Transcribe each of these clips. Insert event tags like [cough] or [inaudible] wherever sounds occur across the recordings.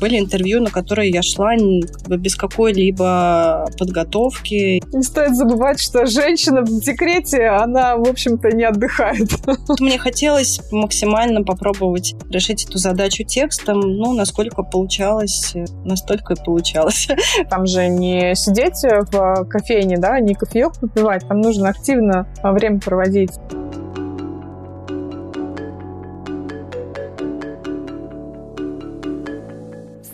Были интервью, на которые я шла как бы без какой-либо подготовки. Не стоит забывать, что женщина в декрете, она, в общем-то, не отдыхает. [laughs] Мне хотелось максимально попробовать решить эту задачу текстом. Ну, насколько получалось, настолько и получалось. [laughs] Там же не сидеть в кофейне, да, не кофеек попивать. Там нужно активно время проводить.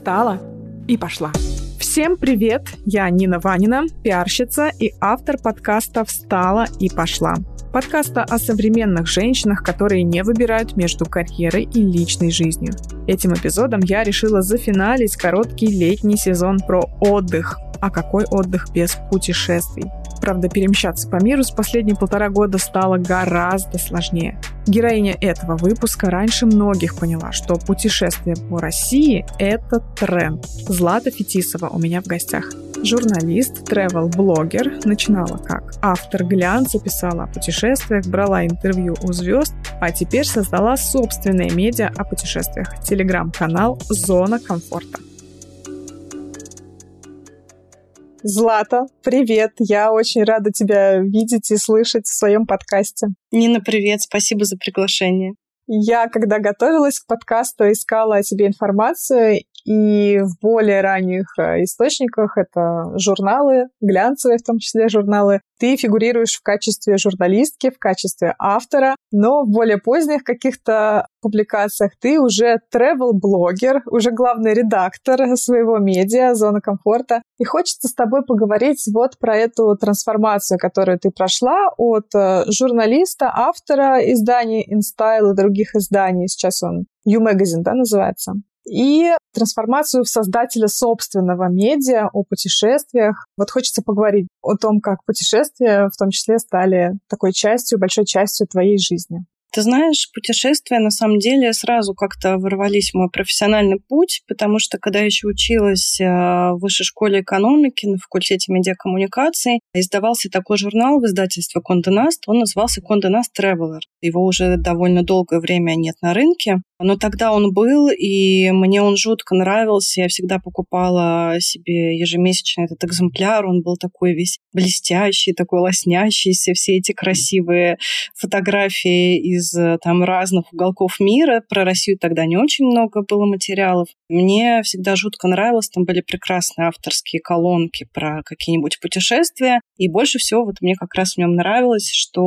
Встала и пошла. Всем привет! Я Нина Ванина, пиарщица и автор подкаста «Встала и пошла». Подкаста о современных женщинах, которые не выбирают между карьерой и личной жизнью. Этим эпизодом я решила зафиналить короткий летний сезон про отдых. А какой отдых без путешествий? Правда, перемещаться по миру с последние полтора года стало гораздо сложнее. Героиня этого выпуска раньше многих поняла, что путешествие по России – это тренд. Злата Фетисова у меня в гостях. Журналист, тревел-блогер, начинала как автор глянца, писала о путешествиях, брала интервью у звезд, а теперь создала собственное медиа о путешествиях. Телеграм-канал «Зона комфорта». Злата, привет! Я очень рада тебя видеть и слышать в своем подкасте. Нина, привет! Спасибо за приглашение. Я, когда готовилась к подкасту, искала о тебе информацию, и в более ранних э, источниках, это журналы, глянцевые в том числе журналы, ты фигурируешь в качестве журналистки, в качестве автора, но в более поздних каких-то публикациях ты уже travel-блогер, уже главный редактор своего медиа «Зона комфорта». И хочется с тобой поговорить вот про эту трансформацию, которую ты прошла от э, журналиста, автора изданий InStyle и других изданий, сейчас он U-Magazine, да, называется, и трансформацию в создателя собственного медиа о путешествиях. Вот хочется поговорить о том, как путешествия в том числе стали такой частью, большой частью твоей жизни. Ты знаешь, путешествия на самом деле сразу как-то ворвались в мой профессиональный путь, потому что когда я еще училась э, в высшей школе экономики на факультете медиакоммуникаций, издавался такой журнал в издательстве Condé Nast, он назывался Condé Nast Traveler. Его уже довольно долгое время нет на рынке, но тогда он был, и мне он жутко нравился. Я всегда покупала себе ежемесячно этот экземпляр. Он был такой весь блестящий, такой лоснящийся. Все эти красивые фотографии из там разных уголков мира. Про Россию тогда не очень много было материалов. Мне всегда жутко нравилось. Там были прекрасные авторские колонки про какие-нибудь путешествия. И больше всего вот мне как раз в нем нравилось, что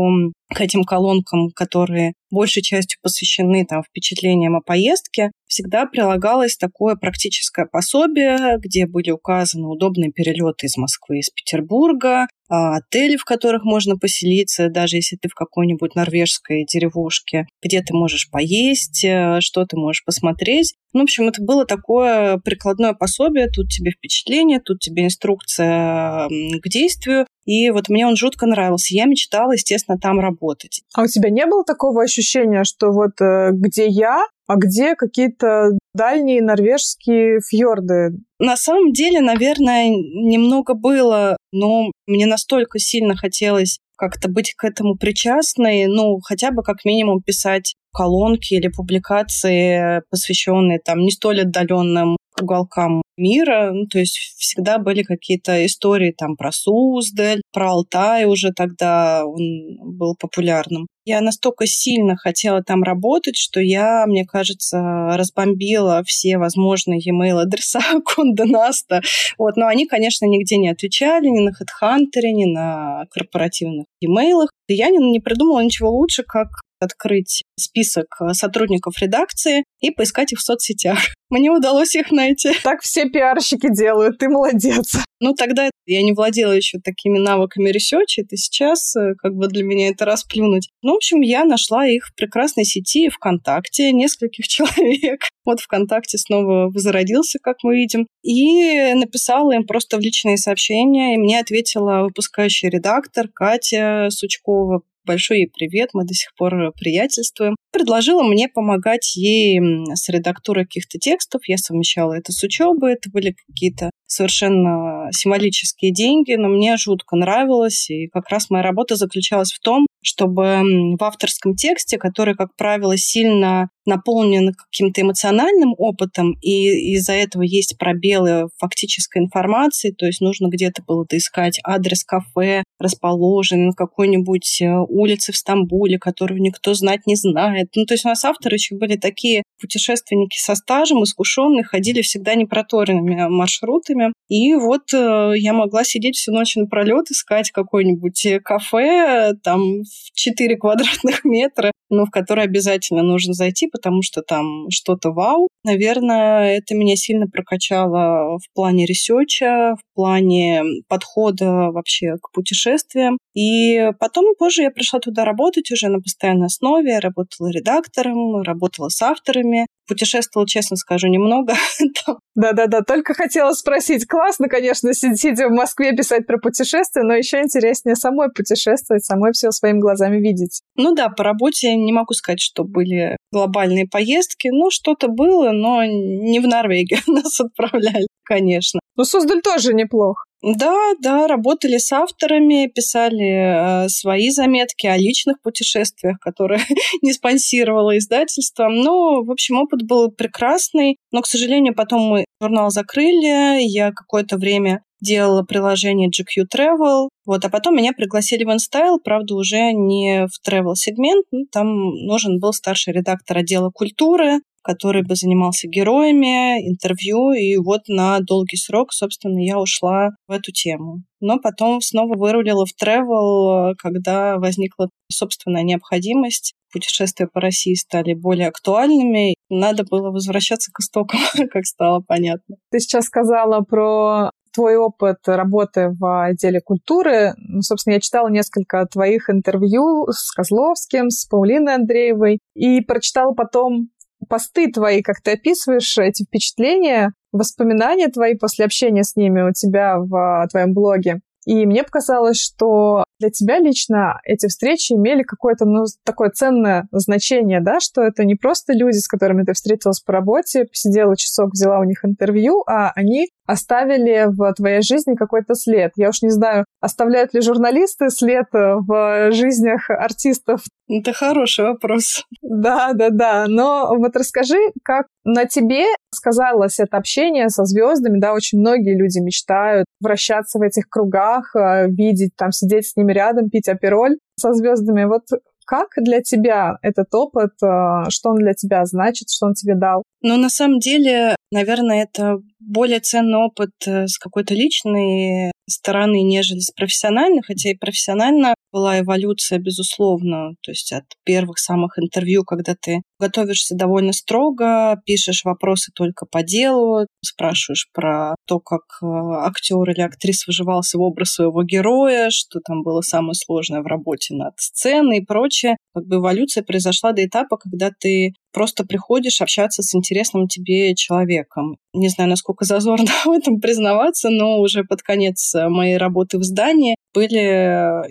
к этим колонкам, которые большей частью посвящены там, впечатлениям о поездке, всегда прилагалось такое практическое пособие, где были указаны удобные перелеты из Москвы, из Петербурга, а, отели, в которых можно поселиться, даже если ты в какой-нибудь норвежской деревушке, где ты можешь поесть, э, что ты можешь посмотреть. Ну, в общем, это было такое прикладное пособие. Тут тебе впечатление, тут тебе инструкция к действию. И вот мне он жутко нравился. Я мечтала, естественно, там работать. А у тебя не было такого ощущения, что вот э, где я, а где какие-то дальние норвежские фьорды? На самом деле, наверное, немного было, но мне настолько сильно хотелось как-то быть к этому причастной, ну, хотя бы как минимум писать колонки или публикации, посвященные там не столь отдаленным уголкам мира. Ну, то есть всегда были какие-то истории там про Суздаль, про Алтай уже тогда он был популярным. Я настолько сильно хотела там работать, что я, мне кажется, разбомбила все возможные e-mail адреса [laughs] Condé Nast а. Вот. Но они, конечно, нигде не отвечали, ни на HeadHunter, ни на корпоративных e-mail. И я не, не придумала ничего лучше, как открыть список э, сотрудников редакции и поискать их в соцсетях. [laughs] Мне удалось их найти. Так все пиарщики делают, ты молодец. Ну, тогда я не владела еще такими навыками research а, это сейчас э, как бы для меня это расплюнуть. Ну, в общем, я нашла их в прекрасной сети ВКонтакте, нескольких [laughs] человек. Вот ВКонтакте снова возродился, как мы видим. И написала им просто в личные сообщения, и мне ответила выпускающий редактор Катя Сучкова большой ей привет, мы до сих пор приятельствуем. Предложила мне помогать ей с редактурой каких-то текстов. Я совмещала это с учебой. Это были какие-то совершенно символические деньги, но мне жутко нравилось, и как раз моя работа заключалась в том, чтобы в авторском тексте, который, как правило, сильно наполнен каким-то эмоциональным опытом, и из-за этого есть пробелы фактической информации, то есть нужно где-то было искать адрес кафе, расположенный на какой-нибудь э, улице в Стамбуле, которого никто знать не знает. Ну, то есть у нас авторы еще были такие путешественники со стажем, искушенные, ходили всегда непроторенными маршрутами. И вот э, я могла сидеть всю ночь напролет, искать какое-нибудь кафе, там, в 4 квадратных [laughs] метра, но в которое обязательно нужно зайти, потому что там что-то вау. Наверное, это меня сильно прокачало в плане research а, в плане подхода вообще к путешествиям. И потом позже я пришла туда работать уже на постоянной основе. Работала редактором, работала с авторами. Путешествовала, честно скажу, немного. [laughs] Да-да-да, только хотела спросить. Классно, конечно, сидя в Москве писать про путешествия, но еще интереснее самой путешествовать, самой все своими глазами видеть. Ну да, по работе не могу сказать, что были глобальные поездки. Ну, что-то было, но не в Норвегию [laughs] нас отправляли, конечно. Ну, Суздаль тоже неплохо. Да, да, работали с авторами, писали э, свои заметки о личных путешествиях, которые [laughs] не спонсировало издательство. Но, в общем, опыт был прекрасный. Но, к сожалению, потом мы журнал закрыли. Я какое-то время делала приложение GQ Travel, вот, а потом меня пригласили в InStyle, правда, уже не в travel сегмент, ну, там нужен был старший редактор отдела культуры, который бы занимался героями, интервью, и вот на долгий срок, собственно, я ушла в эту тему. Но потом снова вырулила в travel, когда возникла собственная необходимость. Путешествия по России стали более актуальными. Надо было возвращаться к истокам, [laughs] как стало понятно. Ты сейчас сказала про твой опыт работы в отделе культуры. Ну, собственно, я читала несколько твоих интервью с Козловским, с Паулиной Андреевой, и прочитала потом посты твои, как ты описываешь эти впечатления, воспоминания твои после общения с ними у тебя в твоем блоге. И мне показалось, что для тебя лично эти встречи имели какое-то, ну, такое ценное значение, да, что это не просто люди, с которыми ты встретилась по работе, посидела часок, взяла у них интервью, а они оставили в твоей жизни какой-то след. Я уж не знаю, оставляют ли журналисты след в жизнях артистов. Это хороший вопрос. Да, да, да. Но вот расскажи, как на тебе сказалось это общение со звездами, да, очень многие люди мечтают вращаться в этих кругах, э, видеть, там, сидеть с ними рядом, пить апероль со звездами. Вот как для тебя этот опыт, э, что он для тебя значит, что он тебе дал? Ну, на самом деле, наверное, это более ценный опыт э, с какой-то личной стороны, нежели с профессиональной, хотя и профессионально была эволюция, безусловно, то есть от первых самых интервью, когда ты готовишься довольно строго, пишешь вопросы только по делу, спрашиваешь про то, как э, актер или актриса выживался в образ своего героя, что там было самое сложное в работе над сценой и прочее. Как бы эволюция произошла до этапа, когда ты просто приходишь общаться с интересным тебе человеком. Не знаю, насколько зазорно [laughs] в этом признаваться, но уже под конец моей работы в здании были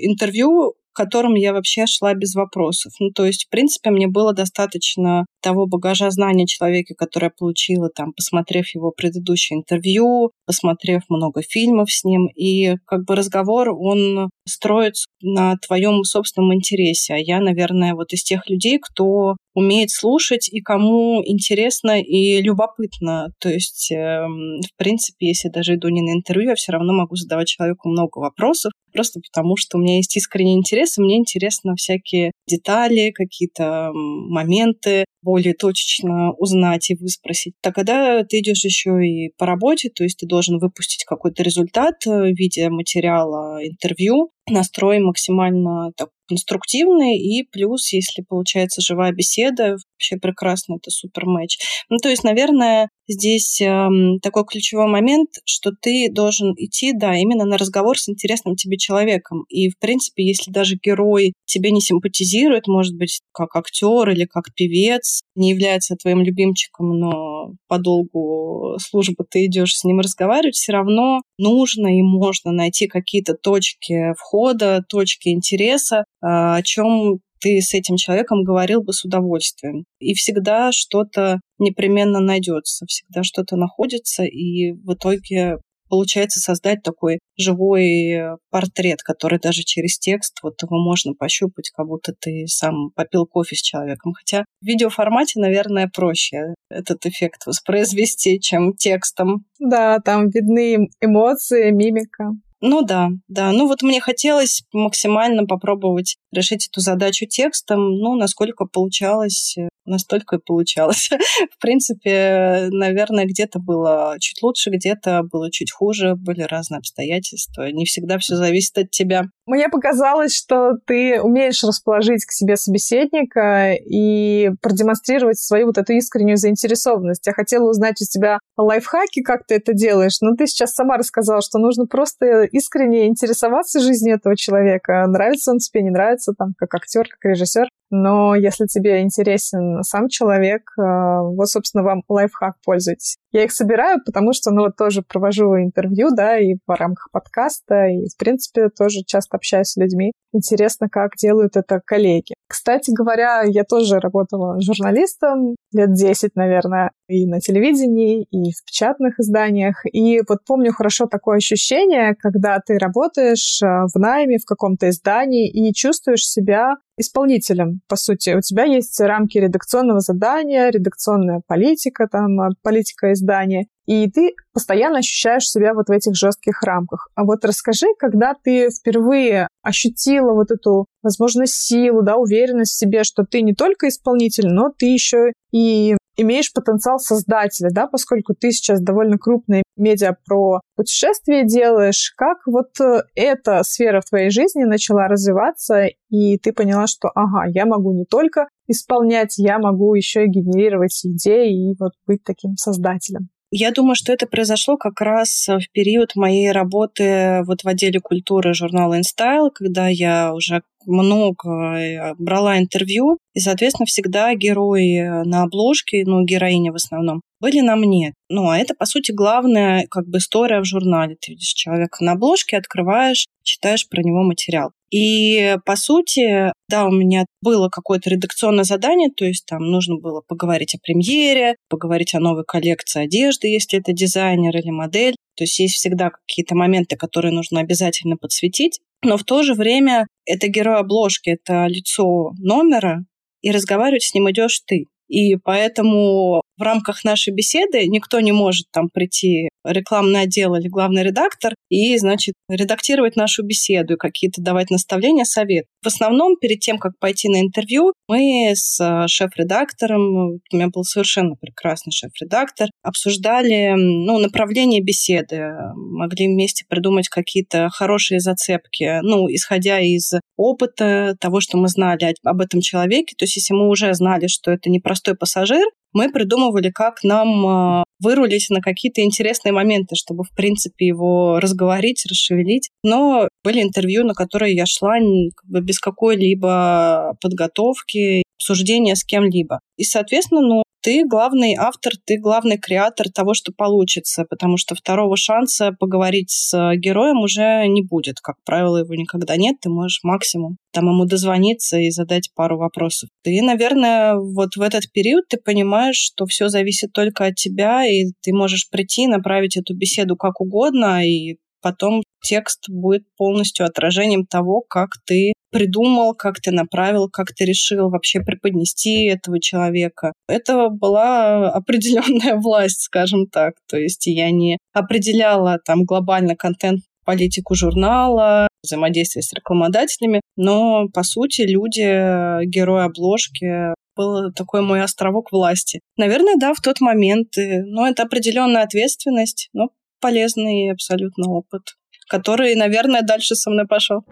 интервью которым я вообще шла без вопросов. Ну, то есть, в принципе, мне было достаточно того багажа знаний человека, который я получила, там, посмотрев его предыдущее интервью, посмотрев много фильмов с ним, и как бы разговор, он строится на твоем собственном интересе. А я, наверное, вот из тех людей, кто умеет слушать и кому интересно и любопытно. То есть, э, в принципе, если даже иду не на интервью, я все равно могу задавать человеку много вопросов, просто потому что у меня есть искренний интерес, и мне интересно всякие детали, какие-то моменты, более точечно узнать и выспросить. Тогда ты идешь еще и по работе, то есть ты должен выпустить какой-то результат э, в виде материала интервью, настрой максимально так конструктивный, и плюс, если получается живая беседа, вообще прекрасно, это супер матч. Ну, то есть, наверное, здесь э, такой ключевой момент, что ты должен идти, да, именно на разговор с интересным тебе человеком. И, в принципе, если даже герой тебе не симпатизирует, может быть, как актер или как певец, не является твоим любимчиком, но по долгу службы ты идешь с ним разговаривать, все равно нужно и можно найти какие-то точки входа, точки интереса, а, о чем ты с этим человеком говорил бы с удовольствием. И всегда что-то непременно найдется, всегда что-то находится, и в итоге получается создать такой живой э, портрет, который даже через текст вот его можно пощупать, как будто ты сам попил кофе с человеком. Хотя в видеоформате, наверное, проще этот эффект воспроизвести, чем текстом. Да, там видны эмоции, мимика. Ну да, да. Ну вот мне хотелось максимально попробовать решить эту задачу текстом. Ну, насколько получалось, э, настолько и получалось. [laughs] В принципе, наверное, где-то было чуть лучше, где-то было чуть хуже, были разные обстоятельства. Не всегда все зависит от тебя. Мне показалось, что ты умеешь расположить к себе собеседника и продемонстрировать свою вот эту искреннюю заинтересованность. Я хотела узнать у тебя лайфхаки, как ты это делаешь, но ты сейчас сама рассказала, что нужно просто искренне интересоваться жизнью этого человека. Нравится он тебе, не нравится, там, как актер, как режиссер. Но если тебе интересен сам человек, э, вот, собственно, вам лайфхак пользуйтесь. Я их собираю, потому что, ну, вот тоже провожу интервью, да, и в рамках подкаста, и, в принципе, тоже часто общаюсь с людьми. Интересно, как делают это коллеги. Кстати говоря, я тоже работала журналистом лет 10, наверное, и на телевидении, и в печатных изданиях. И вот помню хорошо такое ощущение, когда ты работаешь э, в найме в каком-то издании и чувствуешь себя исполнителем, по сути. У тебя есть рамки редакционного задания, редакционная политика, там, э, политика издания, и ты постоянно ощущаешь себя вот в этих жестких рамках. А вот расскажи, когда ты впервые ощутила вот эту, возможно, силу, да, уверенность в себе, что ты не только исполнитель, но ты еще и имеешь потенциал создателя, да, поскольку ты сейчас довольно крупная медиа про путешествия делаешь, как вот э, эта сфера в твоей жизни начала развиваться, и ты поняла, что, ага, я могу не только исполнять, я могу еще и генерировать идеи и вот быть таким создателем. Я думаю, что это произошло как раз в период моей работы вот в отделе культуры журнала InStyle, когда я уже много э, брала интервью, и, соответственно, всегда герои на обложке, ну, героини в основном, были на мне. Ну, а это, по сути, главная как бы история в журнале. Ты видишь человека на обложке, открываешь, читаешь про него материал. И, по сути, да, у меня было какое-то редакционное задание, то есть там нужно было поговорить о премьере, поговорить о новой коллекции одежды, если это дизайнер или модель. То есть есть всегда какие-то моменты, которые нужно обязательно подсветить. Но в то же время это герой обложки, это лицо номера, и разговаривать с ним идешь ты. И поэтому в рамках нашей беседы никто не может там прийти рекламный отдел или главный редактор и, значит, редактировать нашу беседу и какие-то давать наставления, совет. В основном, перед тем, как пойти на интервью, мы с э, шеф-редактором, у меня был совершенно прекрасный шеф-редактор, обсуждали ну, направление беседы, могли вместе придумать какие-то хорошие зацепки, ну, исходя из опыта, того, что мы знали об этом человеке. То есть, если мы уже знали, что это непростой пассажир, мы придумывали, как нам а, вырулить на какие-то интересные моменты, чтобы, в принципе, его разговорить, расшевелить. Но были интервью, на которые я шла как бы без какой-либо подготовки, обсуждения с кем-либо. И, соответственно, ну, ты главный автор, ты главный креатор того, что получится, потому что второго шанса поговорить с героем уже не будет. Как правило, его никогда нет, ты можешь максимум там ему дозвониться и задать пару вопросов. Ты, наверное, вот в этот период ты понимаешь, что все зависит только от тебя, и ты можешь прийти, направить эту беседу как угодно, и потом текст будет полностью отражением того, как ты придумал, как ты направил, как ты решил вообще преподнести этого человека. Это была определенная [laughs] власть, скажем так. То есть я не определяла там глобально контент политику журнала, взаимодействие с рекламодателями, но, по сути, люди, герои обложки, был такой мой островок власти. Наверное, да, в тот момент. Но это определенная ответственность, но полезный абсолютно опыт, который, наверное, дальше со мной пошел.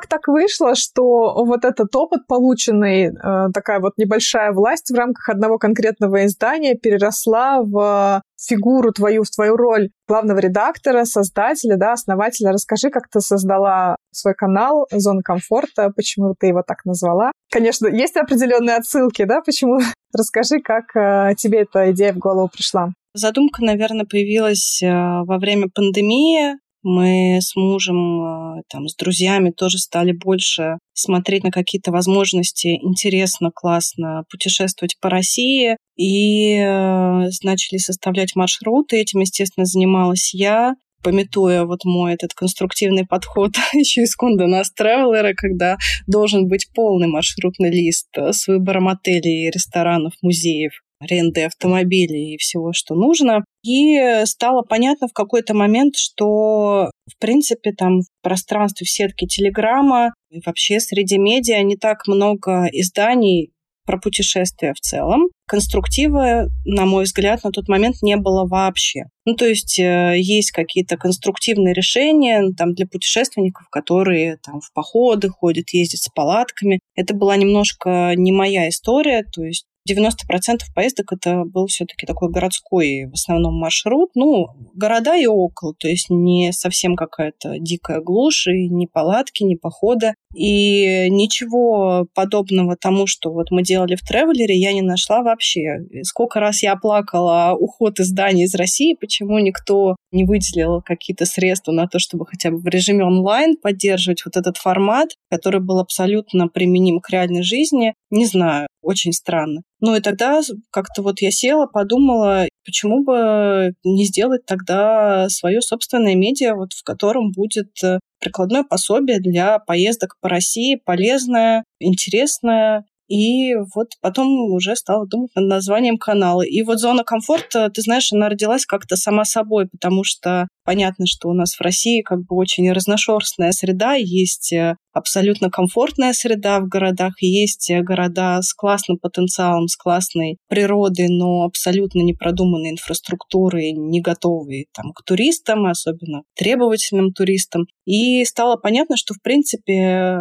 Как так вышло, что вот этот опыт, полученный, э, такая вот небольшая власть в рамках одного конкретного издания переросла в фигуру твою, в твою роль главного редактора, создателя, да, основателя. Расскажи, как ты создала свой канал «Зона комфорта», почему ты его так назвала. Конечно, есть определенные отсылки, да, почему? [laughs] Расскажи, как э, тебе эта идея в голову пришла. Задумка, наверное, появилась э, во время пандемии. Мы с мужем, э, там, с друзьями тоже стали больше смотреть на какие-то возможности интересно, классно путешествовать по России и э, начали составлять маршруты. Этим, естественно, занималась я пометуя вот мой этот конструктивный подход [laughs] еще из нас Traveler, когда должен быть полный маршрутный лист с выбором отелей, ресторанов, музеев аренды автомобилей и всего, что нужно. И стало понятно в какой-то момент, что, в принципе, там в пространстве, в сетке Телеграма и вообще среди медиа не так много изданий про путешествия в целом. Конструктива, на мой взгляд, на тот момент не было вообще. Ну, то есть э, есть какие-то конструктивные решения ну, там, для путешественников, которые там в походы ходят, ездят с палатками. Это была немножко не моя история, то есть 90% поездок это был все-таки такой городской в основном маршрут. Ну, города и около, то есть не совсем какая-то дикая глушь, и ни палатки, ни похода. И ничего подобного тому, что вот мы делали в тревелере, я не нашла вообще. Сколько раз я плакала уход изданий из России, почему никто не выделил какие-то средства на то, чтобы хотя бы в режиме онлайн поддерживать вот этот формат, который был абсолютно применим к реальной жизни, не знаю, очень странно. Ну и тогда как-то вот я села, подумала, почему бы не сделать тогда свое собственное медиа, вот в котором будет э, прикладное пособие для поездок по России, полезное, интересное, и вот потом уже стала думать над названием канала. И вот зона комфорта, ты знаешь, она родилась как-то сама собой, потому что понятно, что у нас в России как бы очень разношерстная среда, есть э, абсолютно комфортная среда в городах, есть э, города с классным потенциалом, с классной природой, но абсолютно непродуманной инфраструктурой, не готовые там, к туристам, особенно требовательным туристам. И стало понятно, что, в принципе, э,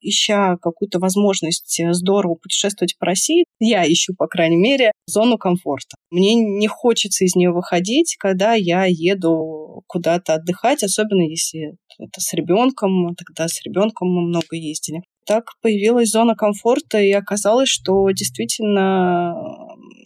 ища какую-то возможность здорово путешествовать по России, я ищу, по крайней мере, зону комфорта. Мне не хочется из нее выходить, когда я еду куда-то отдыхать, особенно если это с ребенком, тогда с ребенком мы много ездили. Так появилась зона комфорта, и оказалось, что действительно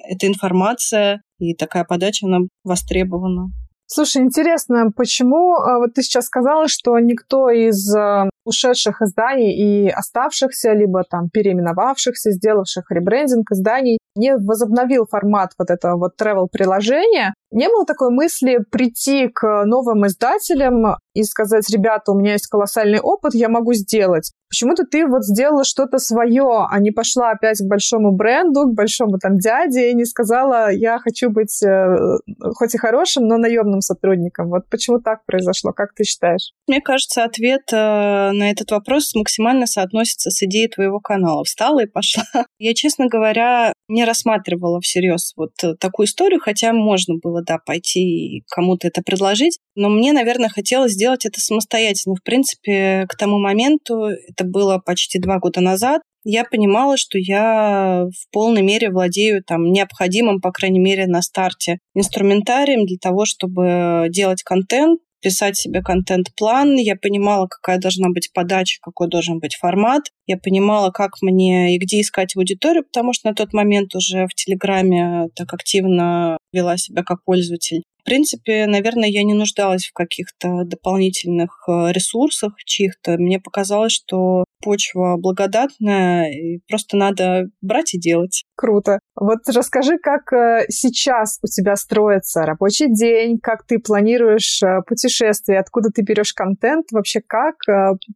эта информация и такая подача, она востребована. Слушай, интересно, почему а, вот ты сейчас сказала, что никто из а, ушедших изданий и оставшихся, либо там переименовавшихся, сделавших ребрендинг изданий, не возобновил формат вот этого вот travel-приложения, не было такой мысли прийти к новым издателям и сказать, ребята, у меня есть колоссальный опыт, я могу сделать. Почему-то ты вот сделала что-то свое, а не пошла опять к большому бренду, к большому там дяде и не сказала, я хочу быть э, хоть и хорошим, но наемным сотрудником. Вот почему так произошло, как ты считаешь? Мне кажется, ответ э, на этот вопрос максимально соотносится с идеей твоего канала. Встала и пошла. [laughs] Я, честно говоря, не рассматривала всерьез вот такую историю, хотя можно было, да, пойти и кому-то это предложить. Но мне, наверное, хотелось сделать это самостоятельно. В принципе, к тому моменту, это было почти два года назад, я понимала, что я в полной мере владею там необходимым, по крайней мере, на старте инструментарием для того, чтобы делать контент, писать себе контент-план, я понимала, какая должна быть подача, какой должен быть формат, я понимала, как мне и где искать аудиторию, потому что на тот момент уже в Телеграме так активно вела себя как пользователь. В принципе, наверное, я не нуждалась в каких-то дополнительных э, ресурсах чьих-то. Мне показалось, что почва благодатная, и просто надо брать и делать. Круто. Вот расскажи, как э, сейчас у тебя строится рабочий день, как ты планируешь э, путешествие, откуда ты берешь контент, вообще как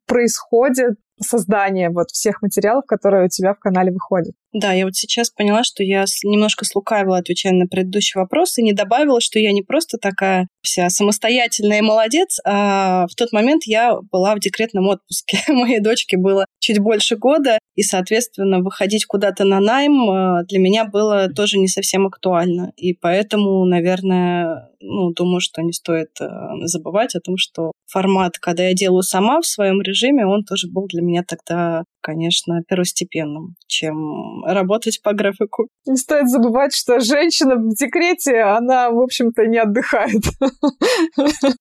происходит создание вот всех материалов, которые у тебя в канале выходят. Да, я вот сейчас поняла, что я немножко слукавила, отвечая на предыдущий вопрос, и не добавила, что я не просто такая вся самостоятельная молодец, а в тот момент я была в декретном отпуске. [laughs] Моей дочке было чуть больше года, и, соответственно, выходить куда-то на найм а, для меня было тоже не совсем актуально. И поэтому, наверное, ну, думаю, что не стоит э, забывать о том, что формат, когда я делаю сама в своем режиме, он тоже был для меня тогда, конечно, первостепенным, чем работать по графику. Не стоит забывать, что женщина в декрете, она, в общем-то, не отдыхает.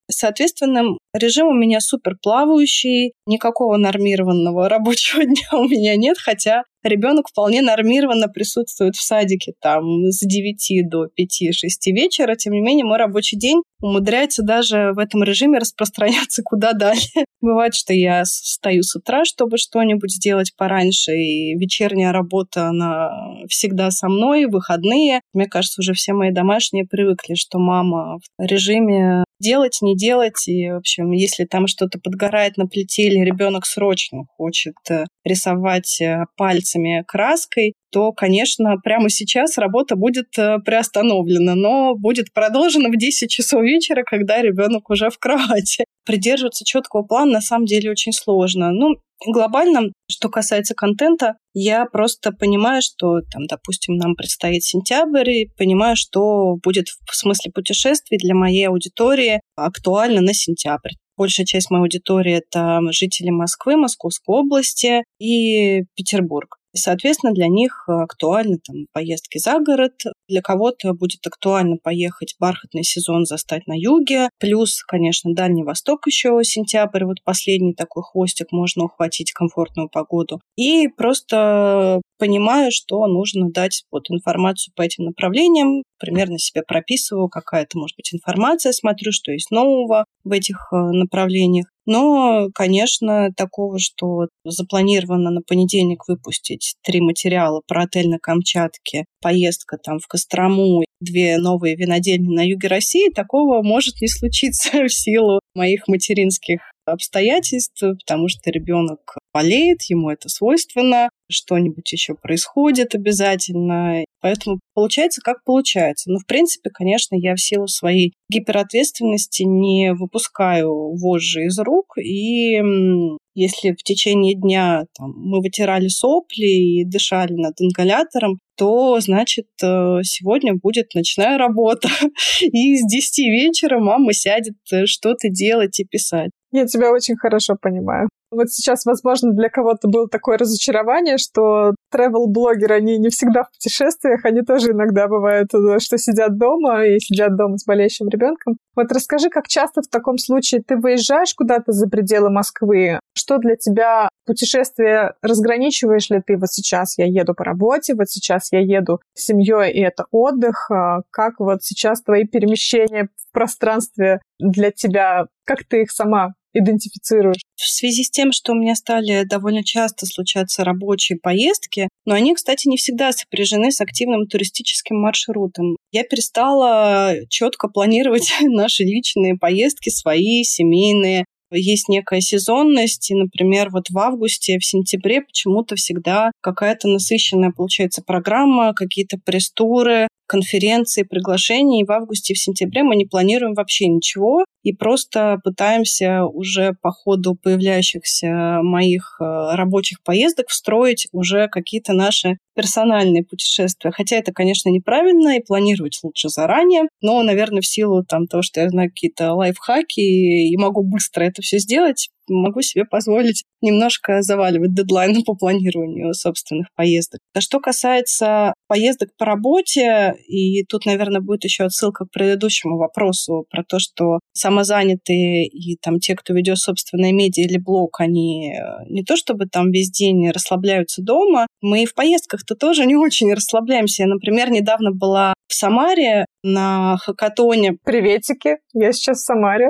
Соответственно, режим у меня супер плавающий, никакого нормированного рабочего [laughs] дня у меня нет, хотя ребенок вполне нормированно присутствует в садике там с 9 до 5-6 вечера. Тем не менее, мой рабочий день умудряется даже в этом режиме распространяться [laughs] куда далее. Бывает, что я встаю с утра, чтобы что-нибудь сделать пораньше, и вечерняя работа, она всегда со мной, выходные. Мне кажется, уже все мои домашние привыкли, что мама в режиме делать, не делать. И, в общем, если там что-то подгорает на плите или ребенок срочно хочет э, рисовать э, пальцами краской, то, конечно, прямо сейчас работа будет э, приостановлена, но будет продолжена в 10 часов вечера, когда ребенок уже в кровати. [laughs] Придерживаться четкого плана на самом деле очень сложно. Ну, глобально, что касается контента, я просто понимаю, что, там, допустим, нам предстоит сентябрь, и понимаю, что будет в смысле путешествий для моей аудитории актуально на сентябрь. Большая часть моей аудитории — это жители Москвы, Московской области и Петербург. Соответственно, для них актуальны там, поездки за город. Для кого-то будет актуально поехать бархатный сезон застать на юге. Плюс, конечно, Дальний Восток еще сентябрь. Вот последний такой хвостик можно ухватить комфортную погоду. И просто понимаю, что нужно дать вот информацию по этим направлениям. Примерно себе прописываю, какая-то, может быть, информация, смотрю, что есть нового в этих э, направлениях. Но, конечно, такого, что запланировано на понедельник выпустить три материала про отель на Камчатке, поездка там в Кострому, две новые винодельни на юге России, такого может не случиться [laughs] в силу моих материнских обстоятельств, потому что ребенок болеет, ему это свойственно, что-нибудь еще происходит обязательно. Поэтому получается, как получается. Но, в принципе, конечно, я в силу своей гиперответственности не выпускаю вожжи из рук. И если в течение дня там, мы вытирали сопли и дышали над ингалятором, то, значит, э, сегодня будет ночная работа. [laughs] И с 10 вечера мама сядет э, что-то делать и писать. Я тебя очень хорошо понимаю. Вот сейчас, возможно, для кого-то было такое разочарование, что travel-блогеры, они не всегда в путешествиях, они тоже иногда бывают, э, что сидят дома и сидят дома с болеющим ребенком. Вот расскажи, как часто в таком случае ты выезжаешь куда-то за пределы Москвы? Что для тебя путешествие? Разграничиваешь ли ты вот сейчас я еду по работе, вот сейчас я еду с семьей, и это отдых? А как вот сейчас твои перемещения в пространстве для тебя? Как ты их сама идентифицируешь? В связи с тем, что у меня стали довольно часто случаться рабочие поездки, но они, кстати, не всегда сопряжены с активным туристическим маршрутом. Я перестала четко планировать [laughs] наши личные поездки, свои, семейные есть некая сезонность, и, например, вот в августе, в сентябре почему-то всегда какая-то насыщенная получается программа, какие-то пресс-туры, конференции, приглашения, и в августе и в сентябре мы не планируем вообще ничего, и просто пытаемся уже по ходу появляющихся моих э, рабочих поездок встроить уже какие-то наши персональные путешествия. Хотя это, конечно, неправильно, и планировать лучше заранее, но, наверное, в силу там, того, что я знаю какие-то лайфхаки и могу быстро это все сделать, могу себе позволить немножко заваливать дедлайны [laughs] по планированию собственных поездок. А что касается поездок по работе, и тут, наверное, будет еще отсылка к предыдущему вопросу про то, что самозанятые и там те, кто ведет собственное медиа или блог, они э, не то чтобы там весь день расслабляются дома, мы и в поездках-то тоже не очень расслабляемся. Я, например, недавно была в Самаре на хакатоне. Приветики, я сейчас в Самаре.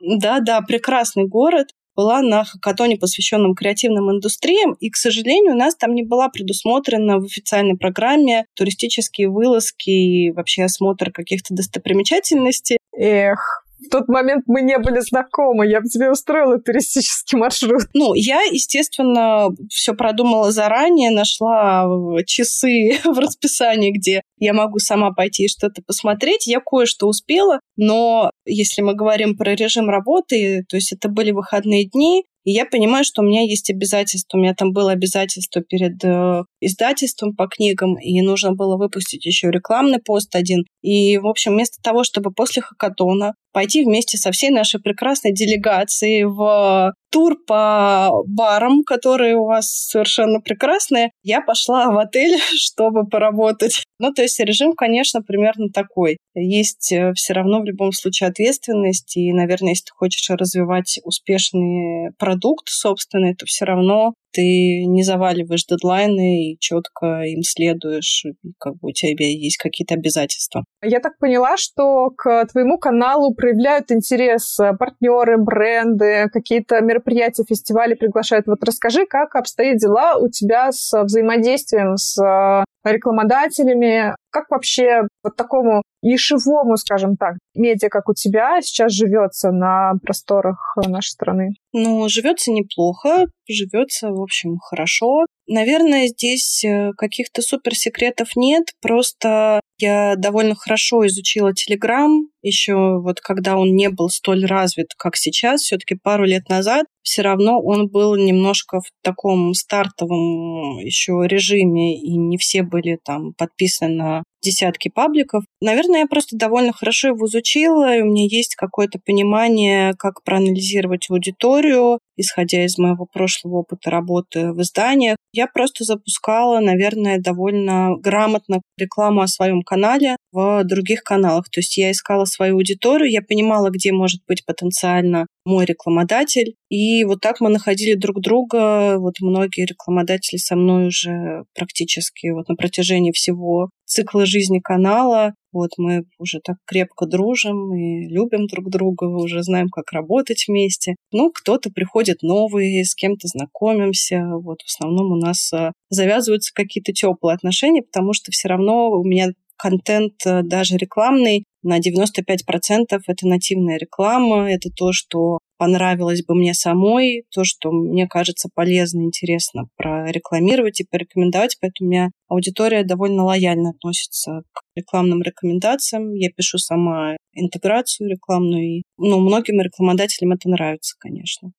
Да-да, прекрасный город была на хакатоне, посвященном креативным индустриям, и, к сожалению, у нас там не была предусмотрена в официальной программе туристические вылазки и вообще осмотр каких-то достопримечательностей. Эх, в тот момент мы не были знакомы. Я бы тебе устроила туристический маршрут. Ну, я, естественно, все продумала заранее, нашла часы [laughs] в расписании, где я могу сама пойти и что-то посмотреть. Я кое-что успела, но если мы говорим про режим работы, то есть это были выходные дни, и я понимаю, что у меня есть обязательства. У меня там было обязательство перед э, издательством по книгам, и нужно было выпустить еще рекламный пост один. И, в общем, вместо того, чтобы после хакатона пойти вместе со всей нашей прекрасной делегацией в тур по барам, которые у вас совершенно прекрасные, я пошла в отель, [laughs] чтобы поработать. Ну, то есть режим, конечно, примерно такой. Есть э, все равно в любом случае ответственность, и, наверное, если ты хочешь развивать успешный продукт собственный, то все равно ты не заваливаешь дедлайны и четко им следуешь, как бы у тебя есть какие-то обязательства. Я так поняла, что к твоему каналу проявляют интерес партнеры, бренды, какие-то мероприятия, фестивали приглашают. Вот расскажи, как обстоят дела у тебя с взаимодействием с рекламодателями, как вообще вот такому нишевому, скажем так, медиа, как у тебя, сейчас живется на просторах нашей страны? Ну, живется неплохо, живется, в общем, хорошо. Наверное, здесь э, каких-то суперсекретов нет, просто я довольно хорошо изучила Телеграм, еще вот когда он не был столь развит, как сейчас, все-таки пару лет назад, все равно он был немножко в таком стартовом еще режиме, и не все были там подписаны на десятки пабликов. Наверное, я просто довольно хорошо его изучила, и у меня есть какое-то понимание, как проанализировать аудиторию, исходя из моего прошлого опыта работы в изданиях. Я просто запускала, наверное, довольно грамотно рекламу о своем канале в других каналах. То есть я искала свою аудиторию, я понимала, где может быть потенциально мой рекламодатель. И вот так мы находили друг друга. Вот многие рекламодатели со мной уже практически вот на протяжении всего цикла жизни канала. Вот мы уже так крепко дружим и любим друг друга, уже знаем, как работать вместе. Ну, кто-то приходит новый, с кем-то знакомимся. Вот в основном у нас э, завязываются какие-то теплые отношения, потому что все равно у меня контент э, даже рекламный на 95% это нативная реклама, это то, что понравилось бы мне самой, то, что мне кажется полезно, интересно прорекламировать и порекомендовать, поэтому у меня аудитория довольно лояльно относится к рекламным рекомендациям. Я пишу сама интеграцию рекламную, и ну, многим рекламодателям это нравится, конечно.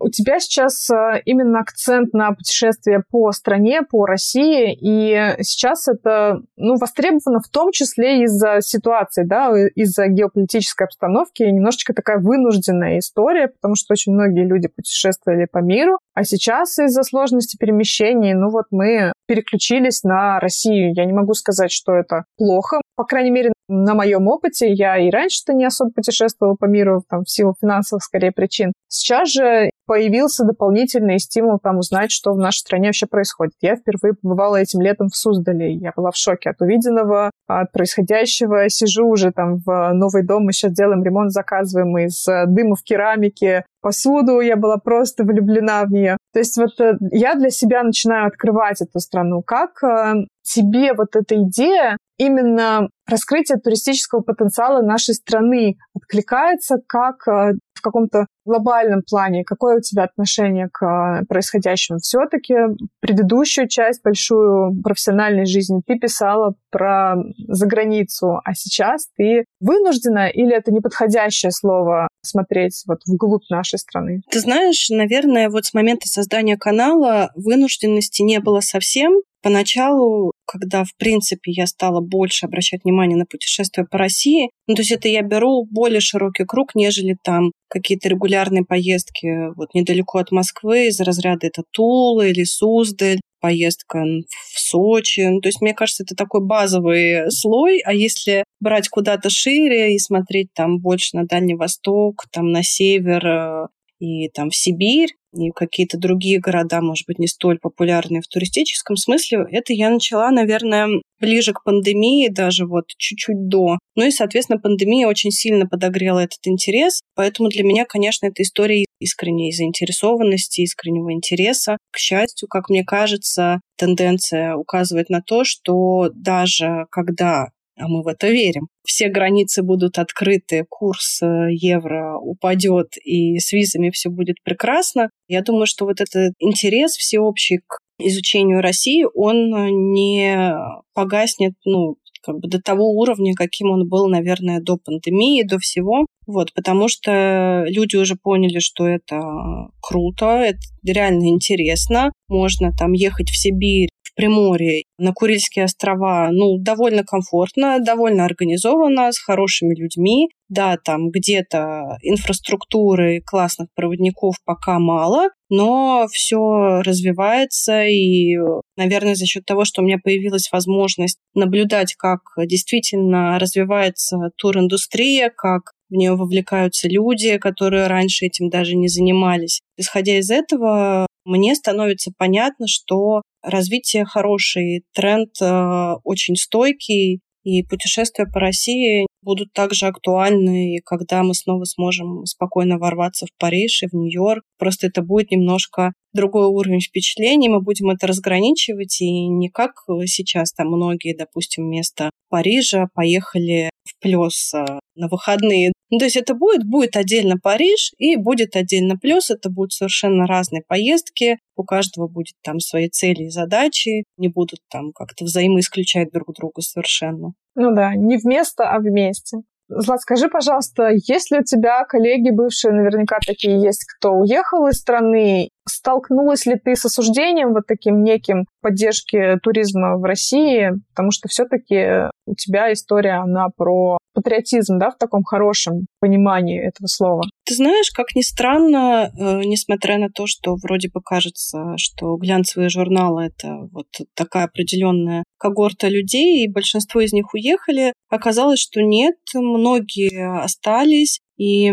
У тебя сейчас э, именно акцент на путешествие по стране, по России, и сейчас это ну, востребовано в том числе из-за ситуации, да, из-за геополитической обстановки, немножечко такая вынужденная история, потому что очень многие люди путешествовали по миру, а сейчас из-за сложности перемещений, ну вот мы переключились на Россию. Я не могу сказать, что это плохо. По крайней мере, на моем опыте я и раньше-то не особо путешествовала по миру там, в силу финансовых, скорее, причин. Сейчас же появился дополнительный стимул там узнать, что в нашей стране вообще происходит. Я впервые побывала этим летом в Суздале. Я была в шоке от увиденного, от происходящего. Сижу уже там в новый дом, мы сейчас делаем ремонт, заказываем из дыма в керамике, посуду, я была просто влюблена в нее. То есть вот э, я для себя начинаю открывать эту страну. Как э, тебе вот эта идея именно раскрытие туристического потенциала нашей страны откликается как э, в каком-то глобальном плане? Какое у тебя отношение к э, происходящему? Все-таки предыдущую часть, большую профессиональной жизни ты писала про заграницу, а сейчас ты вынуждена или это неподходящее слово смотреть вот вглубь нашей страны? Ты знаешь, наверное, вот с момента создания канала вынужденности не было совсем. Поначалу, когда, в принципе, я стала больше обращать внимание на путешествия по России, ну, то есть это я беру более широкий круг, нежели там какие-то регулярные поездки вот недалеко от Москвы, из разряда это Тула или Суздаль, поездка в Сочи. Ну, то есть, мне кажется, это такой базовый слой, а если брать куда-то шире и смотреть там больше на Дальний Восток, там на север, э, и там в Сибирь, и какие-то другие города, может быть, не столь популярные в туристическом смысле, это я начала, наверное, ближе к пандемии, даже вот чуть-чуть до. Ну и, соответственно, пандемия очень сильно подогрела этот интерес, поэтому для меня, конечно, это история искренней заинтересованности, искреннего интереса. К счастью, как мне кажется, тенденция указывает на то, что даже когда а мы в это верим. Все границы будут открыты, курс э, евро упадет, и с визами все будет прекрасно. Я думаю, что вот этот интерес всеобщий к изучению России, он не погаснет, ну, как бы до того уровня, каким он был, наверное, до пандемии, до всего. Вот, потому что люди уже поняли, что это круто, это реально интересно. Можно там ехать в Сибирь Приморье, на Курильские острова, ну, довольно комфортно, довольно организованно, с хорошими людьми. Да, там где-то инфраструктуры классных проводников пока мало, но все развивается, и, наверное, за счет того, что у меня появилась возможность наблюдать, как действительно развивается туриндустрия, как в нее вовлекаются люди, которые раньше этим даже не занимались. Исходя из этого, мне становится понятно, что развитие хороший, тренд э, очень стойкий, и путешествия по России будут также актуальны, и когда мы снова сможем спокойно ворваться в Париж и в Нью-Йорк. Просто это будет немножко другой уровень впечатлений, мы будем это разграничивать, и не как сейчас там многие, допустим, вместо Парижа поехали в Плес э, на выходные. Ну, то есть это будет, будет отдельно Париж и будет отдельно Плес. Это будут совершенно разные поездки. У каждого будет там свои цели и задачи. Не будут там как-то взаимоисключать друг друга совершенно. Ну да, не вместо, а вместе. Злат, скажи, пожалуйста, есть ли у тебя коллеги бывшие, наверняка такие есть, кто уехал из страны? Столкнулась ли ты с осуждением вот таким неким поддержки туризма в России? Потому что все-таки у тебя история, она про патриотизм, да, в таком хорошем понимании этого слова. Ты знаешь, как ни странно, э, несмотря на то, что вроде бы кажется, что глянцевые журналы это вот такая определенная когорта людей, и большинство из них уехали, оказалось, что нет, многие остались, и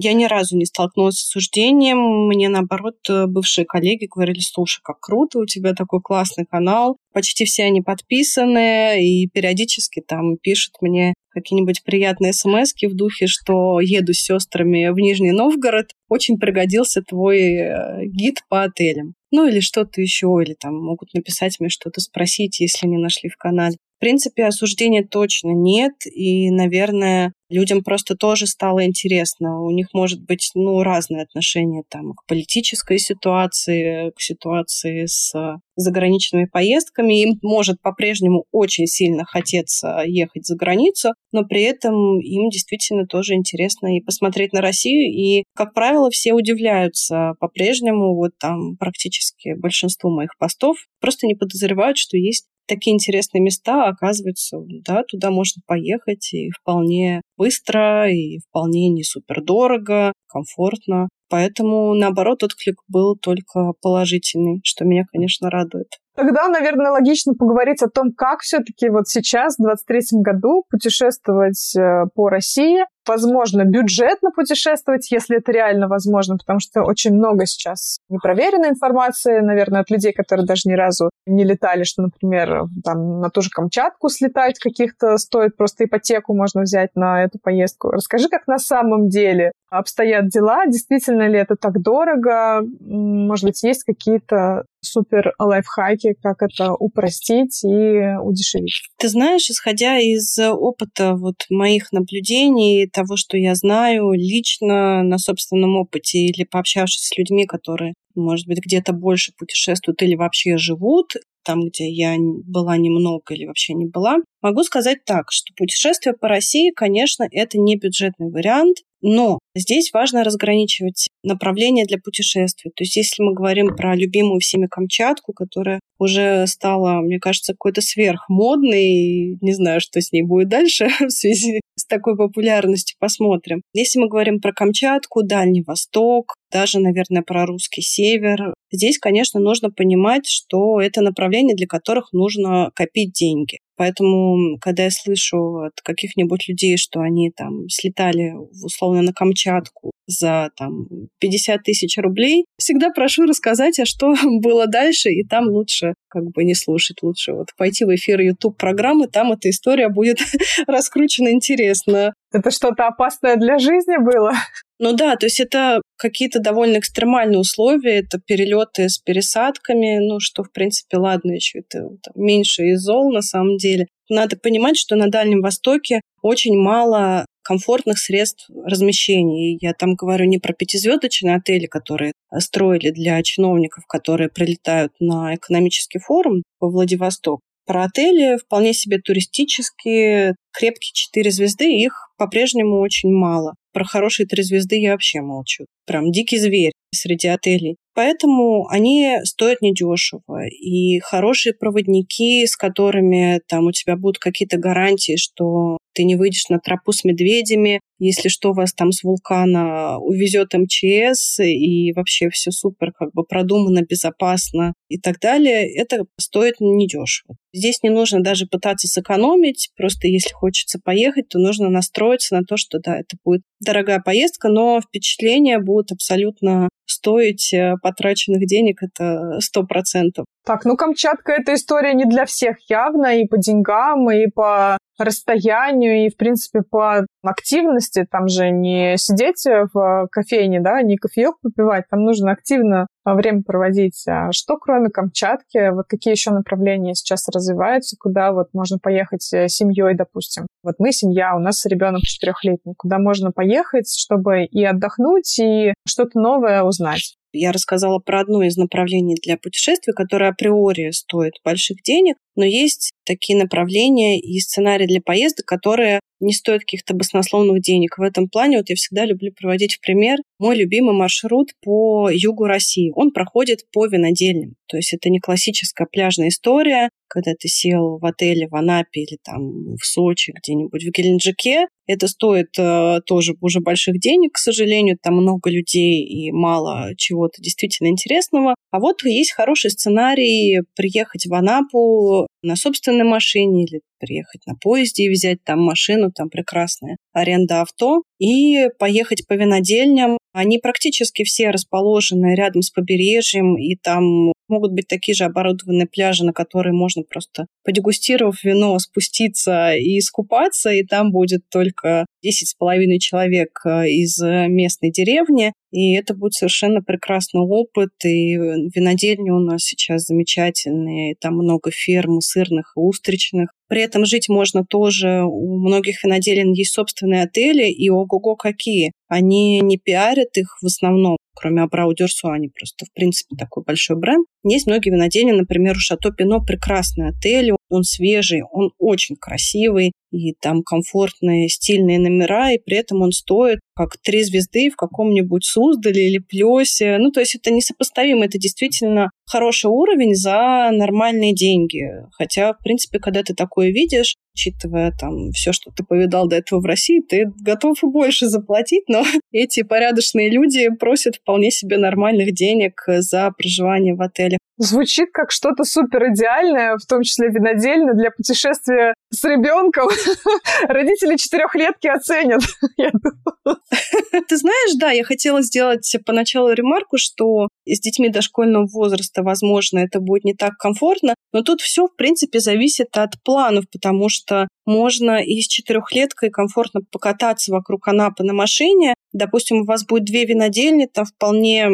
я ни разу не столкнулась с осуждением. Мне, наоборот, э, бывшие коллеги говорили, слушай, как круто, у тебя такой классный канал. Почти все они подписаны, и периодически там пишут мне какие-нибудь приятные смс в духе, что еду с сестрами в Нижний Новгород, очень пригодился твой э, гид по отелям. Ну или что-то еще, или там могут написать мне что-то, спросить, если не нашли в канале. В принципе, осуждения точно нет, и, наверное, людям просто тоже стало интересно. У них может быть ну, разные отношения там, к политической ситуации, к ситуации с заграничными поездками. Им может по-прежнему очень сильно хотеться ехать за границу, но при этом им действительно тоже интересно и посмотреть на Россию. И, как правило, все удивляются по-прежнему. Вот там практически большинство моих постов просто не подозревают, что есть такие интересные места, оказывается, да, туда можно поехать и вполне быстро, и вполне не супер дорого, комфортно. Поэтому, наоборот, отклик был только положительный, что меня, конечно, радует. Тогда, наверное, логично поговорить о том, как все-таки вот сейчас, в 2023 году, путешествовать э, по России. Возможно, бюджетно путешествовать, если это реально возможно, потому что очень много сейчас непроверенной информации, наверное, от людей, которые даже ни разу не летали, что, например, там на ту же Камчатку слетать каких-то стоит, просто ипотеку можно взять на эту поездку. Расскажи, как на самом деле обстоят дела, действительно ли это так дорого, может быть, есть какие-то супер лайфхаки, как это упростить и удешевить. Ты знаешь, исходя из опыта вот моих наблюдений, того, что я знаю лично на собственном опыте или пообщавшись с людьми, которые, может быть, где-то больше путешествуют или вообще живут там, где я была немного или вообще не была, могу сказать так, что путешествие по России, конечно, это не бюджетный вариант, но здесь важно разграничивать направления для путешествий. То есть если мы говорим про любимую всеми Камчатку, которая уже стала, мне кажется, какой-то сверхмодной, не знаю, что с ней будет дальше [laughs] в связи такой популярностью, посмотрим. Если мы говорим про Камчатку, Дальний Восток, даже, наверное, про русский север, здесь, конечно, нужно понимать, что это направления, для которых нужно копить деньги. Поэтому, когда я слышу от каких-нибудь людей, что они там слетали условно на Камчатку за там 50 тысяч рублей, всегда прошу рассказать, а что [laughs] было дальше, и там лучше как бы не слушать, лучше вот пойти в эфир YouTube программы, там эта история будет [laughs] раскручена интересно. Это что-то опасное для жизни было? Ну да, то есть это какие-то довольно экстремальные условия, это перелеты с пересадками, ну что, в принципе, ладно, еще это там, меньше из зол на самом деле. Надо понимать, что на Дальнем Востоке очень мало комфортных средств размещения. Я там говорю не про пятизвездочные отели, которые строили для чиновников, которые прилетают на экономический форум во Владивосток. Про отели вполне себе туристические, крепкие четыре звезды, их по-прежнему очень мало. Про хорошие три звезды я вообще молчу. Прям дикий зверь среди отелей. Поэтому они стоят недешево. И хорошие проводники, с которыми там у тебя будут какие-то гарантии, что ты не выйдешь на тропу с медведями, если что, вас там с вулкана увезет МЧС, и вообще все супер, как бы продумано, безопасно и так далее, это стоит недешево. Здесь не нужно даже пытаться сэкономить, просто если хочется поехать, то нужно настроиться на то, что да, это будет дорогая поездка, но впечатления будут абсолютно стоить э, потраченных денег, это сто процентов. Так, ну Камчатка это история не для всех явно, и по деньгам, и по расстоянию, и, в принципе, по активности. Там же не сидеть в кофейне, да, не кофеек попивать, там нужно активно время проводить. А что кроме Камчатки, вот какие еще направления сейчас развиваются, куда вот можно поехать с семьей, допустим? Вот мы семья, у нас ребенок четырехлетний. Куда можно поехать, чтобы и отдохнуть, и что-то новое узнать? Я рассказала про одно из направлений для путешествий, которое априори стоит больших денег, но есть такие направления и сценарии для поездок, которые не стоят каких-то баснословных денег. В этом плане вот я всегда люблю проводить в пример мой любимый маршрут по югу России. Он проходит по винодельням. То есть это не классическая пляжная история, когда ты сел в отеле в Анапе или там в Сочи, где-нибудь в Геленджике. Это стоит э, тоже уже больших денег, к сожалению. Там много людей и мало чего-то действительно интересного. А вот есть хороший сценарий приехать в Анапу на собственной машине или приехать на поезде и взять там машину, там прекрасная аренда авто, и поехать по винодельням. Они практически все расположены рядом с побережьем, и там могут быть такие же оборудованные пляжи, на которые можно просто, подегустировав вино, спуститься и искупаться, и там будет только 10,5 человек э, из местной деревни, и это будет совершенно прекрасный опыт, и винодельни у нас сейчас замечательные, там много ферм сырных и устричных. При этом жить можно тоже, у многих виноделин есть собственные отели, и ого-го какие. Они не пиарят их в основном, кроме Абрау Дюрсо, они просто, в принципе, такой большой бренд. Есть многие винодельни, например, у Шато Пино прекрасный отель, он свежий, он очень красивый, и там комфортные, стильные номера, и при этом он стоит как три звезды в каком-нибудь Суздале или Плесе. Ну, то есть это несопоставимо, это действительно хороший уровень за нормальные деньги. Хотя, в принципе, когда ты такое видишь, учитывая там все, что ты повидал до этого в России, ты готов и больше заплатить, но [laughs] эти порядочные люди просят вполне себе нормальных денег за проживание в отеле. Звучит как что-то супер идеальное, в том числе винодельно для путешествия с ребенком. [laughs] Родители четырехлетки оценят. [laughs] Ты знаешь, да, я хотела сделать поначалу ремарку, что с детьми дошкольного возраста, возможно, это будет не так комфортно, но тут все, в принципе, зависит от планов, потому что можно и с четырехлеткой комфортно покататься вокруг Анапы на машине. Допустим, у вас будет две винодельни, там вполне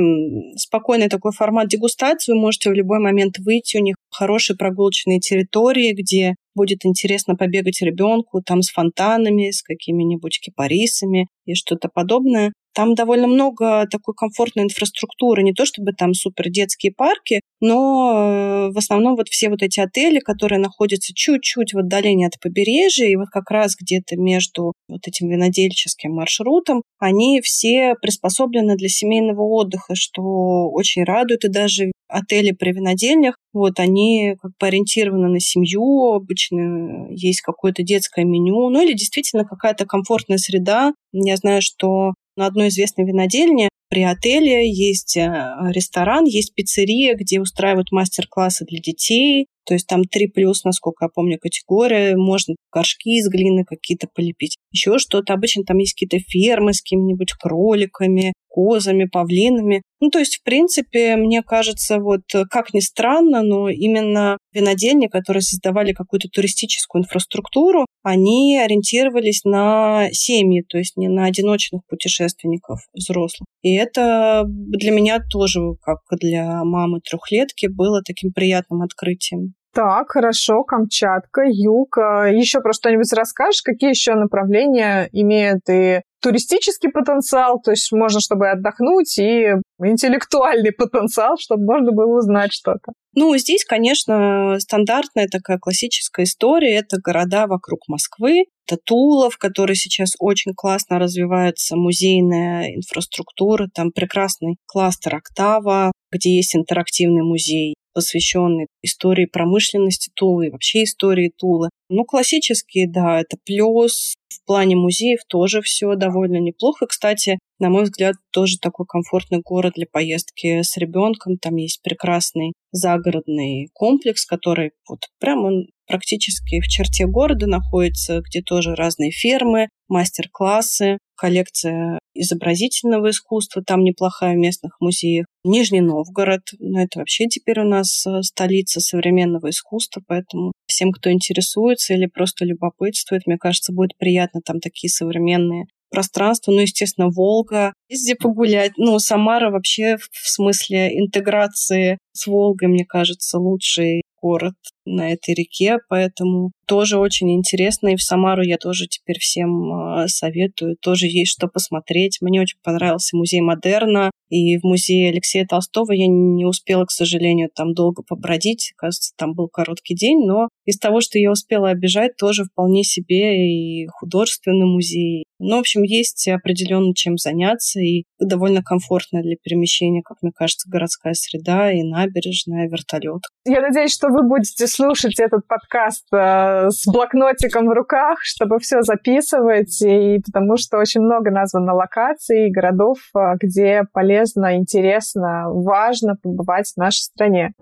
спокойный такой формат дегустации, вы можете в любой момент выйти, у них хорошие прогулочные территории, где будет интересно побегать ребенку там с фонтанами, с какими-нибудь кипарисами и что-то подобное. Там довольно много такой комфортной инфраструктуры, не то чтобы там супер детские парки, но э, в основном вот все вот эти отели, которые находятся чуть-чуть в отдалении от побережья, и вот как раз где-то между вот этим винодельческим маршрутом, они все приспособлены для семейного отдыха, что очень радует, и даже отели при винодельнях, вот они как бы ориентированы на семью, обычно есть какое-то детское меню, ну или действительно какая-то комфортная среда. Я знаю, что на одной известной винодельне при отеле есть э, ресторан, есть пиццерия, где устраивают мастер-классы для детей. То есть там 3 плюс, насколько я помню, категория. Можно горшки из глины какие-то полепить. Еще что-то. Обычно там есть какие-то фермы с какими-нибудь кроликами, козами, павлинами. Ну, то есть, в принципе, мне кажется, вот как ни странно, но именно винодельни, которые создавали какую-то туристическую инфраструктуру, они ориентировались на семьи, то есть не на одиночных путешественников взрослых. И это для меня тоже, как для мамы трехлетки, было таким приятным открытием. Так, хорошо, Камчатка, юг. А еще про что-нибудь расскажешь? Какие еще направления имеют и туристический потенциал, то есть можно, чтобы отдохнуть, и интеллектуальный потенциал, чтобы можно было узнать что-то. Ну, здесь, конечно, стандартная такая классическая история. Это города вокруг Москвы. Это Тула, в которой сейчас очень классно развивается музейная инфраструктура. Там прекрасный кластер Октава, где есть интерактивный музей посвященный истории промышленности Тулы и вообще истории Тулы. Ну, классические, да, это плюс. В плане музеев тоже все довольно неплохо. Кстати, на мой взгляд, тоже такой комфортный город для поездки с ребенком. Там есть прекрасный загородный комплекс, который вот прям он практически в черте города находится, где тоже разные фермы, мастер-классы, коллекция изобразительного искусства, там неплохая в местных музеях. Нижний Новгород, ну это вообще теперь у нас э, столица современного искусства, поэтому всем, кто интересуется или просто любопытствует, мне кажется, будет приятно там такие современные пространства, ну, естественно, Волга, везде погулять. Ну, Самара вообще в смысле интеграции с Волгой, мне кажется, лучший город на этой реке, поэтому тоже очень интересно. И в Самару я тоже теперь всем а, советую. Тоже есть что посмотреть. Мне очень понравился музей Модерна. И в музее Алексея Толстого я не успела, к сожалению, там долго побродить. Кажется, там был короткий день. Но из того, что я успела обижать, тоже вполне себе и художественный музей. Ну, в общем, есть определенно чем заняться. И довольно комфортная для перемещения, как мне кажется, городская среда и набережная, вертолет. Я надеюсь, что вы будете слушать этот подкаст э, с блокнотиком в руках, чтобы все записывать, и потому что очень много названо локаций, городов, э, где полезно, интересно, важно побывать в нашей стране.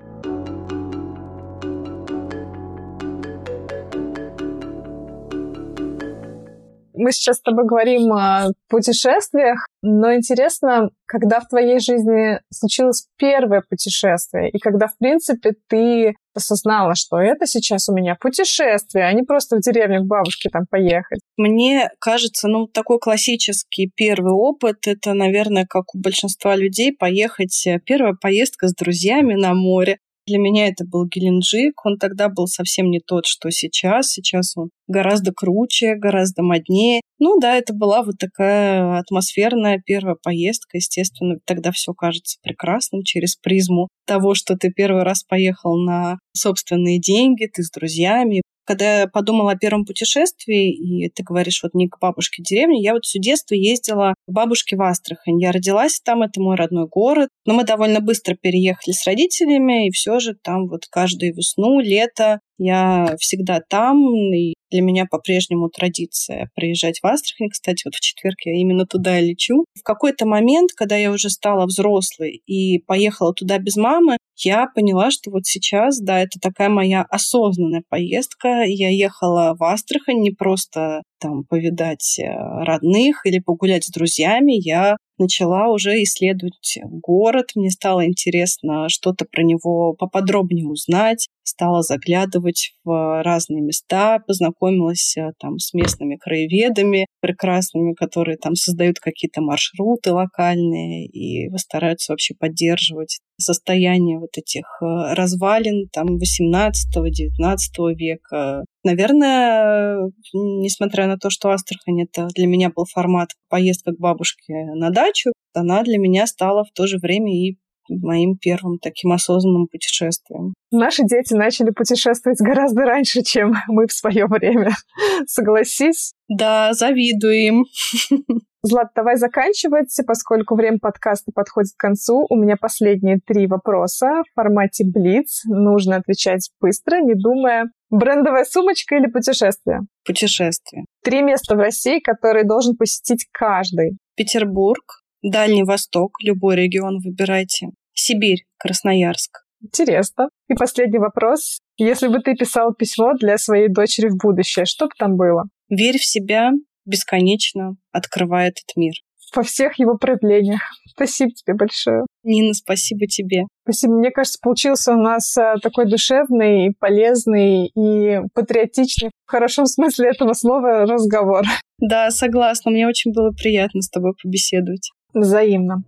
Мы сейчас с тобой говорим о путешествиях, но интересно, когда в твоей жизни случилось первое путешествие, и когда, в принципе, ты осознала, что это сейчас у меня путешествие, а не просто в деревню к бабушке там поехать. Мне кажется, ну, такой классический первый опыт, это, наверное, как у большинства людей, поехать, э, первая поездка с друзьями на море. Для меня это был Геленджик. Он тогда был совсем не тот, что сейчас. Сейчас он гораздо круче, гораздо моднее. Ну да, это была вот такая атмосферная первая поездка. Естественно, тогда все кажется прекрасным через призму того, что ты первый раз поехал на собственные деньги, ты с друзьями, когда я подумала о первом путешествии, и ты говоришь, вот не к бабушке в деревне, я вот все детство ездила к бабушке в Астрахань. Я родилась там, это мой родной город, но мы довольно быстро переехали с родителями, и все же там вот каждую весну, лето я всегда там, и для меня по-прежнему традиция приезжать в Астрахань. Кстати, вот в четверг я именно туда и лечу. В какой-то момент, когда я уже стала взрослой и поехала туда без мамы, я поняла, что вот сейчас, да, это такая моя осознанная поездка. Я ехала в Астрахань не просто там повидать э, родных или погулять с друзьями, я начала уже исследовать город. Мне стало интересно что-то про него поподробнее узнать. Стала заглядывать в разные места, познакомилась э, там с местными краеведами прекрасными, которые там создают какие-то маршруты локальные и стараются вообще поддерживать состояние вот этих э, развалин там 18-19 века. Наверное, несмотря на то, что Астрахань это для меня был формат поездка к бабушке на дачу, она для меня стала в то же время и моим первым таким осознанным путешествием. Наши дети начали путешествовать гораздо раньше, чем [laughs] мы в свое время. [laughs] Согласись? Да, завидуем. [laughs] Злат, давай заканчивать, поскольку время подкаста подходит к концу. У меня последние три вопроса в формате Блиц. Нужно отвечать быстро, не думая. Брендовая сумочка или путешествие? Путешествие. Три места в России, которые должен посетить каждый. Петербург, Дальний Восток, любой регион выбирайте. Сибирь, Красноярск. Интересно. И последний вопрос. Если бы ты писал письмо для своей дочери в будущее, что бы там было? Верь в себя, бесконечно открывая этот мир. Во всех его проявлениях. Спасибо тебе большое. Нина, спасибо тебе. Спасибо. Мне кажется, получился у нас э, такой душевный, полезный и патриотичный, в хорошем смысле этого слова, разговор. Да, согласна. Мне очень было приятно с тобой побеседовать. Взаимно.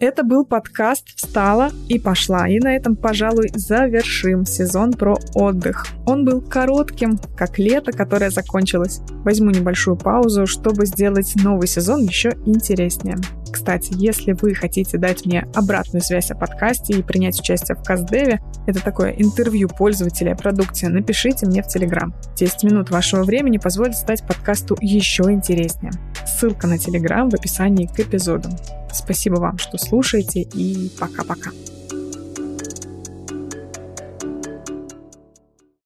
Это был подкаст «Встала и пошла». И на этом, пожалуй, завершим сезон про отдых. Он был коротким, как лето, которое закончилось. Возьму небольшую паузу, чтобы сделать новый сезон еще интереснее. Кстати, если вы хотите дать мне обратную связь о подкасте и принять участие в Каздеве, это такое интервью пользователя о продукте, напишите мне в Телеграм. 10 минут вашего времени позволит стать подкасту еще интереснее. Ссылка на Телеграм в описании к эпизоду. Спасибо вам, что слушаете, и пока-пока.